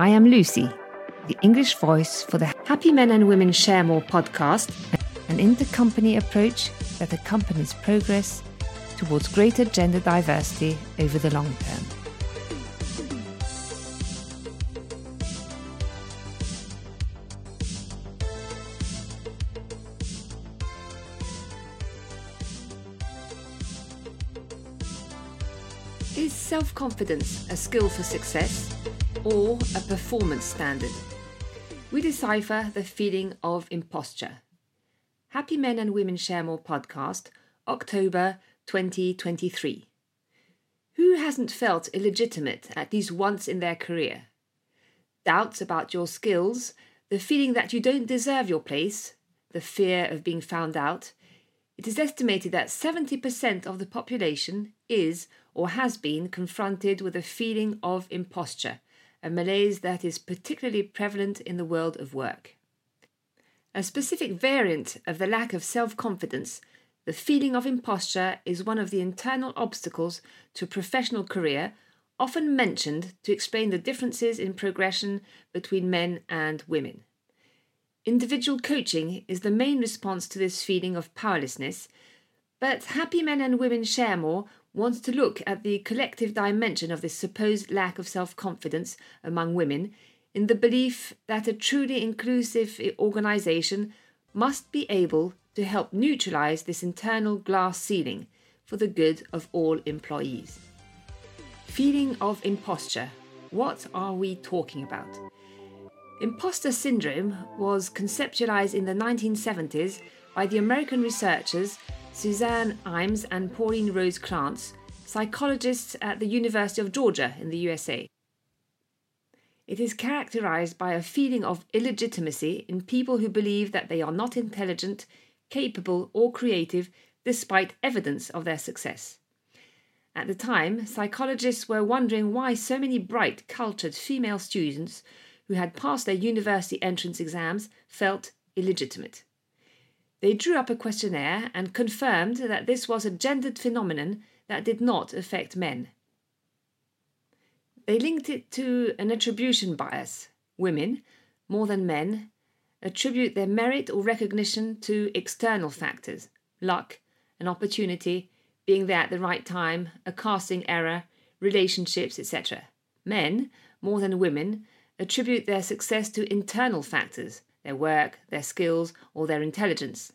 I am Lucy, the English voice for the Happy Men and Women Share More podcast, an intercompany approach that accompanies progress towards greater gender diversity over the long term. Is self confidence a skill for success or a performance standard? We decipher the feeling of imposture. Happy Men and Women Share More podcast, October 2023. Who hasn't felt illegitimate at least once in their career? Doubts about your skills, the feeling that you don't deserve your place, the fear of being found out. It is estimated that 70% of the population is or has been confronted with a feeling of imposture, a malaise that is particularly prevalent in the world of work. A specific variant of the lack of self confidence, the feeling of imposture is one of the internal obstacles to a professional career, often mentioned to explain the differences in progression between men and women. Individual coaching is the main response to this feeling of powerlessness, but Happy Men and Women Share More wants to look at the collective dimension of this supposed lack of self confidence among women in the belief that a truly inclusive organisation must be able to help neutralise this internal glass ceiling for the good of all employees. Feeling of imposture. What are we talking about? Imposter syndrome was conceptualized in the 1970s by the American researchers Suzanne Imes and Pauline Rose Clance, psychologists at the University of Georgia in the USA. It is characterized by a feeling of illegitimacy in people who believe that they are not intelligent, capable, or creative despite evidence of their success. At the time, psychologists were wondering why so many bright, cultured female students who had passed their university entrance exams felt illegitimate. They drew up a questionnaire and confirmed that this was a gendered phenomenon that did not affect men. They linked it to an attribution bias. Women, more than men, attribute their merit or recognition to external factors luck, an opportunity, being there at the right time, a casting error, relationships, etc. Men, more than women, attribute their success to internal factors their work, their skills, or their intelligence.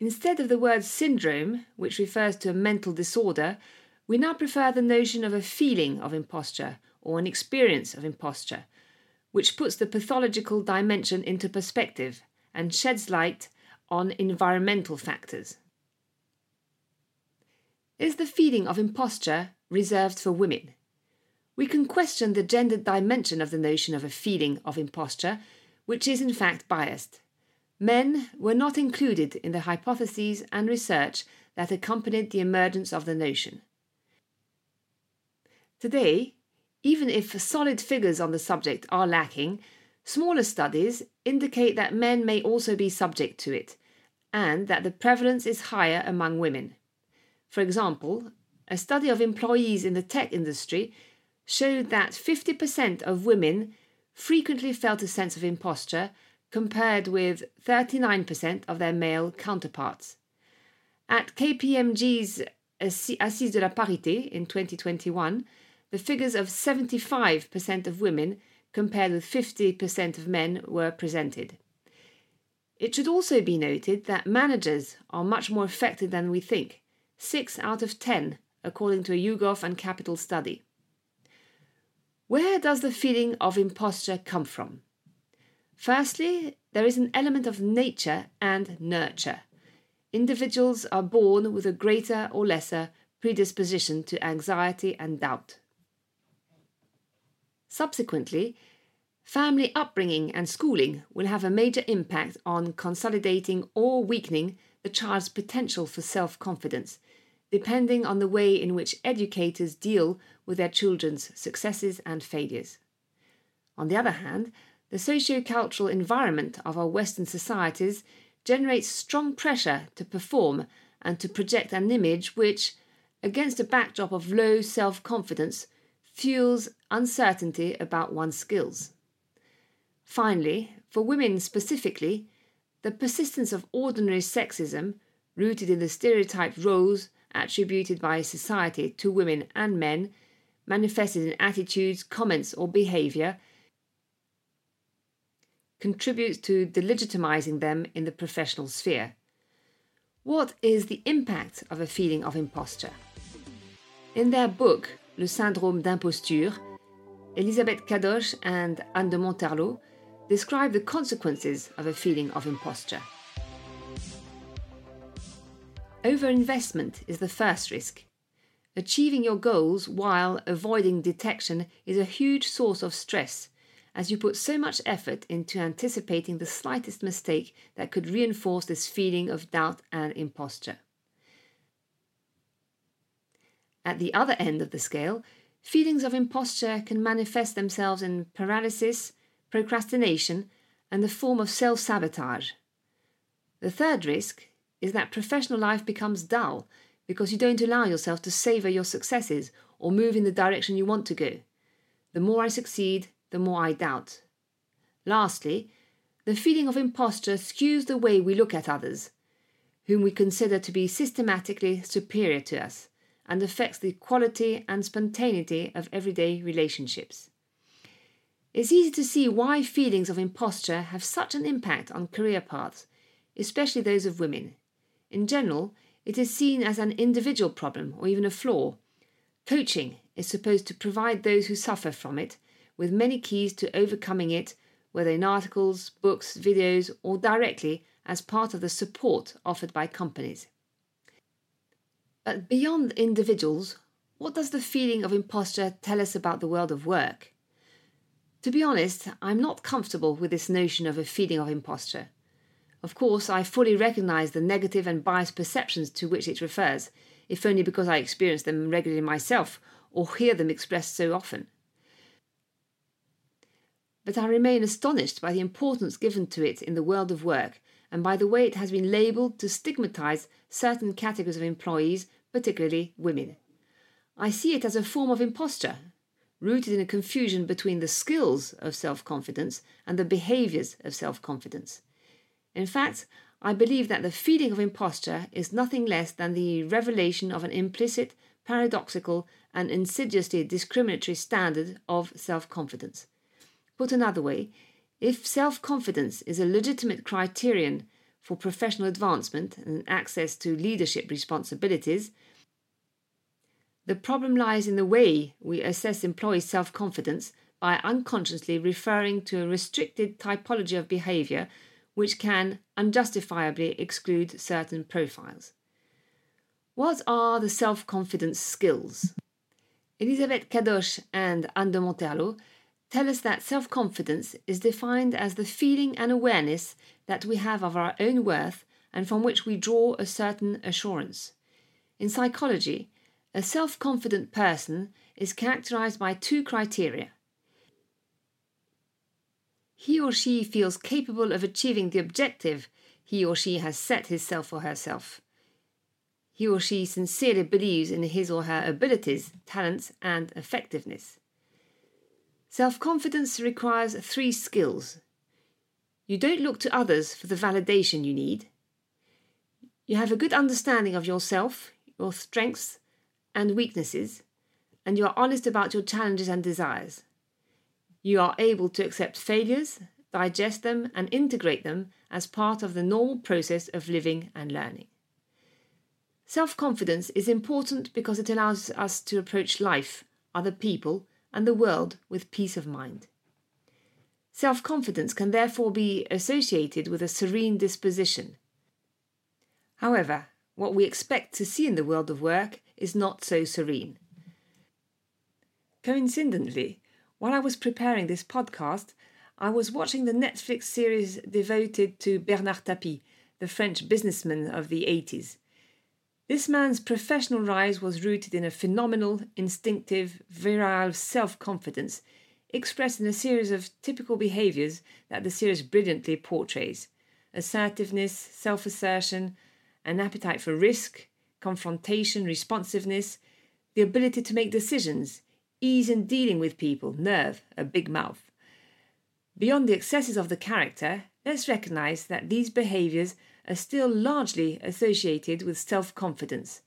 Instead of the word syndrome, which refers to a mental disorder, we now prefer the notion of a feeling of imposture or an experience of imposture, which puts the pathological dimension into perspective and sheds light on environmental factors. Is the feeling of imposture reserved for women? we can question the gendered dimension of the notion of a feeling of imposture, which is in fact biased. Men were not included in the hypotheses and research that accompanied the emergence of the notion. Today, even if solid figures on the subject are lacking, smaller studies indicate that men may also be subject to it, and that the prevalence is higher among women. For example, a study of employees in the tech industry showed that 50% of women frequently felt a sense of imposture compared with 39% of their male counterparts. At KPMG's Assise de la Parité in 2021, the figures of 75% of women compared with 50% of men were presented. It should also be noted that managers are much more affected than we think, 6 out of 10, according to a YouGov and Capital study. Where does the feeling of imposture come from? Firstly, there is an element of nature and nurture. Individuals are born with a greater or lesser predisposition to anxiety and doubt. Subsequently, family upbringing and schooling will have a major impact on consolidating or weakening the child's potential for self confidence, depending on the way in which educators deal with their children's successes and failures. On the other hand, the socio-cultural environment of our Western societies generates strong pressure to perform and to project an image which, against a backdrop of low self confidence, fuels uncertainty about one's skills. Finally, for women specifically, the persistence of ordinary sexism, rooted in the stereotyped roles attributed by society to women and men, manifested in attitudes, comments, or behavior, contributes to delegitimizing them in the professional sphere. What is the impact of a feeling of imposture? In their book, Le syndrome d'imposture, Elisabeth Cadoche and Anne de Montarlot describe the consequences of a feeling of imposture. Overinvestment is the first risk. Achieving your goals while avoiding detection is a huge source of stress, as you put so much effort into anticipating the slightest mistake that could reinforce this feeling of doubt and imposture. At the other end of the scale, feelings of imposture can manifest themselves in paralysis, procrastination, and the form of self sabotage. The third risk is that professional life becomes dull because you don't allow yourself to savour your successes or move in the direction you want to go. The more I succeed, the more I doubt. Lastly, the feeling of imposture skews the way we look at others, whom we consider to be systematically superior to us and affects the quality and spontaneity of everyday relationships. It's easy to see why feelings of imposture have such an impact on career paths, especially those of women. In general, it is seen as an individual problem or even a flaw. Coaching is supposed to provide those who suffer from it with many keys to overcoming it, whether in articles, books, videos, or directly as part of the support offered by companies. But beyond individuals, what does the feeling of imposture tell us about the world of work? To be honest, I'm not comfortable with this notion of a feeling of imposture. Of course, I fully recognize the negative and biased perceptions to which it refers, if only because I experience them regularly myself or hear them expressed so often. But I remain astonished by the importance given to it in the world of work and by the way it has been labelled to stigmatise certain categories of employees, particularly women. I see it as a form of imposture, rooted in a confusion between the skills of self confidence and the behaviours of self confidence. In fact, I believe that the feeling of imposture is nothing less than the revelation of an implicit, paradoxical, and insidiously discriminatory standard of self confidence. Put another way, if self confidence is a legitimate criterion for professional advancement and access to leadership responsibilities, the problem lies in the way we assess employees' self confidence by unconsciously referring to a restricted typology of behaviour which can unjustifiably exclude certain profiles. What are the self confidence skills? Elisabeth Cadoche and Anne de Montarlot tell us that self confidence is defined as the feeling and awareness that we have of our own worth and from which we draw a certain assurance. In psychology, a self confident person is characterized by two criteria. He or she feels capable of achieving the objective he or she has set himself or herself. He or she sincerely believes in his or her abilities, talents, and effectiveness. Self confidence requires three skills. You don't look to others for the validation you need. You have a good understanding of yourself, your strengths and weaknesses, and you are honest about your challenges and desires. You are able to accept failures, digest them, and integrate them as part of the normal process of living and learning. Self confidence is important because it allows us to approach life, other people, and the world with peace of mind. Self confidence can therefore be associated with a serene disposition. However, what we expect to see in the world of work is not so serene. Coincidentally, while I was preparing this podcast, I was watching the Netflix series devoted to Bernard Tapie, the French businessman of the 80s. This man's professional rise was rooted in a phenomenal, instinctive, virile self confidence expressed in a series of typical behaviors that the series brilliantly portrays assertiveness, self assertion, an appetite for risk, confrontation, responsiveness, the ability to make decisions, ease in dealing with people, nerve, a big mouth. Beyond the excesses of the character, let's recognize that these behaviors are still largely associated with self confidence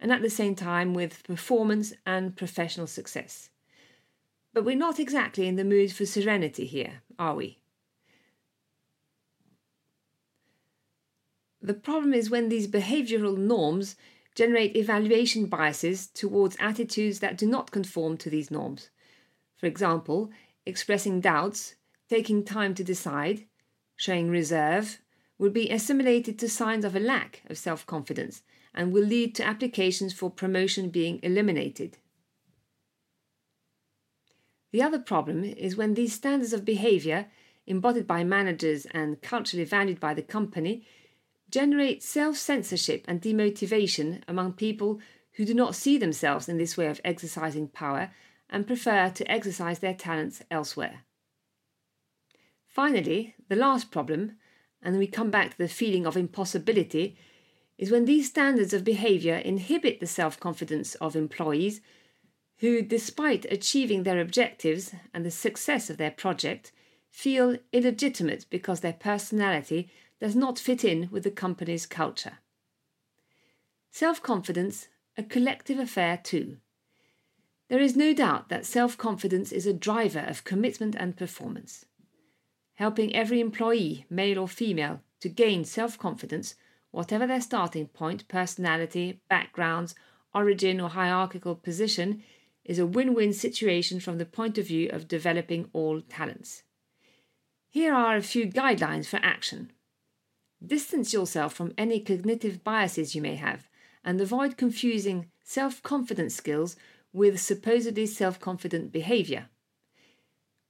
and at the same time with performance and professional success. But we're not exactly in the mood for serenity here, are we? The problem is when these behavioral norms generate evaluation biases towards attitudes that do not conform to these norms. For example, expressing doubts, taking time to decide, showing reserve, will be assimilated to signs of a lack of self confidence and will lead to applications for promotion being eliminated. The other problem is when these standards of behavior, embodied by managers and culturally valued by the company, generate self censorship and demotivation among people who do not see themselves in this way of exercising power and prefer to exercise their talents elsewhere. Finally, the last problem, and we come back to the feeling of impossibility, is when these standards of behavior inhibit the self confidence of employees who, despite achieving their objectives and the success of their project, feel illegitimate because their personality does not fit in with the company's culture. Self confidence, a collective affair too. There is no doubt that self confidence is a driver of commitment and performance. Helping every employee, male or female, to gain self confidence, whatever their starting point, personality, backgrounds, origin, or hierarchical position, is a win win situation from the point of view of developing all talents. Here are a few guidelines for action. Distance yourself from any cognitive biases you may have and avoid confusing self confidence skills with supposedly self confident behavior.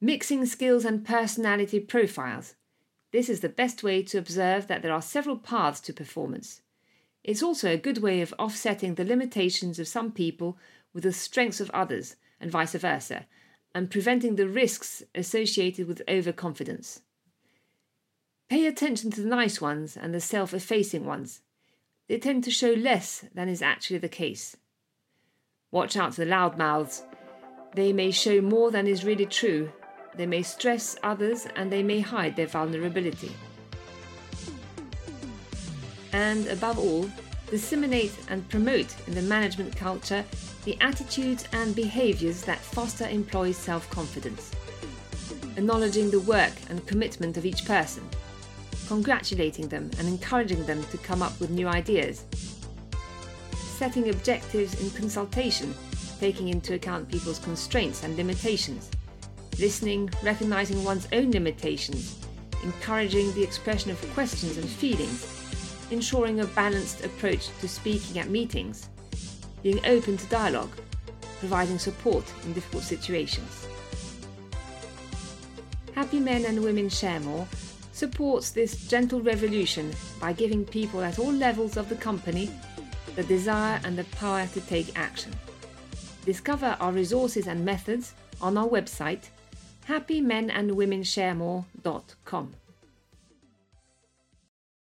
Mixing skills and personality profiles. This is the best way to observe that there are several paths to performance. It's also a good way of offsetting the limitations of some people with the strengths of others, and vice versa, and preventing the risks associated with overconfidence. Pay attention to the nice ones and the self effacing ones. They tend to show less than is actually the case. Watch out for the loudmouths. They may show more than is really true. They may stress others and they may hide their vulnerability. And above all, disseminate and promote in the management culture the attitudes and behaviours that foster employees' self confidence, acknowledging the work and commitment of each person congratulating them and encouraging them to come up with new ideas. Setting objectives in consultation, taking into account people's constraints and limitations. Listening, recognizing one's own limitations, encouraging the expression of questions and feelings, ensuring a balanced approach to speaking at meetings, being open to dialogue, providing support in difficult situations. Happy Men and Women Share More supports this gentle revolution by giving people at all levels of the company the desire and the power to take action. Discover our resources and methods on our website happymenandwomensharemore.com.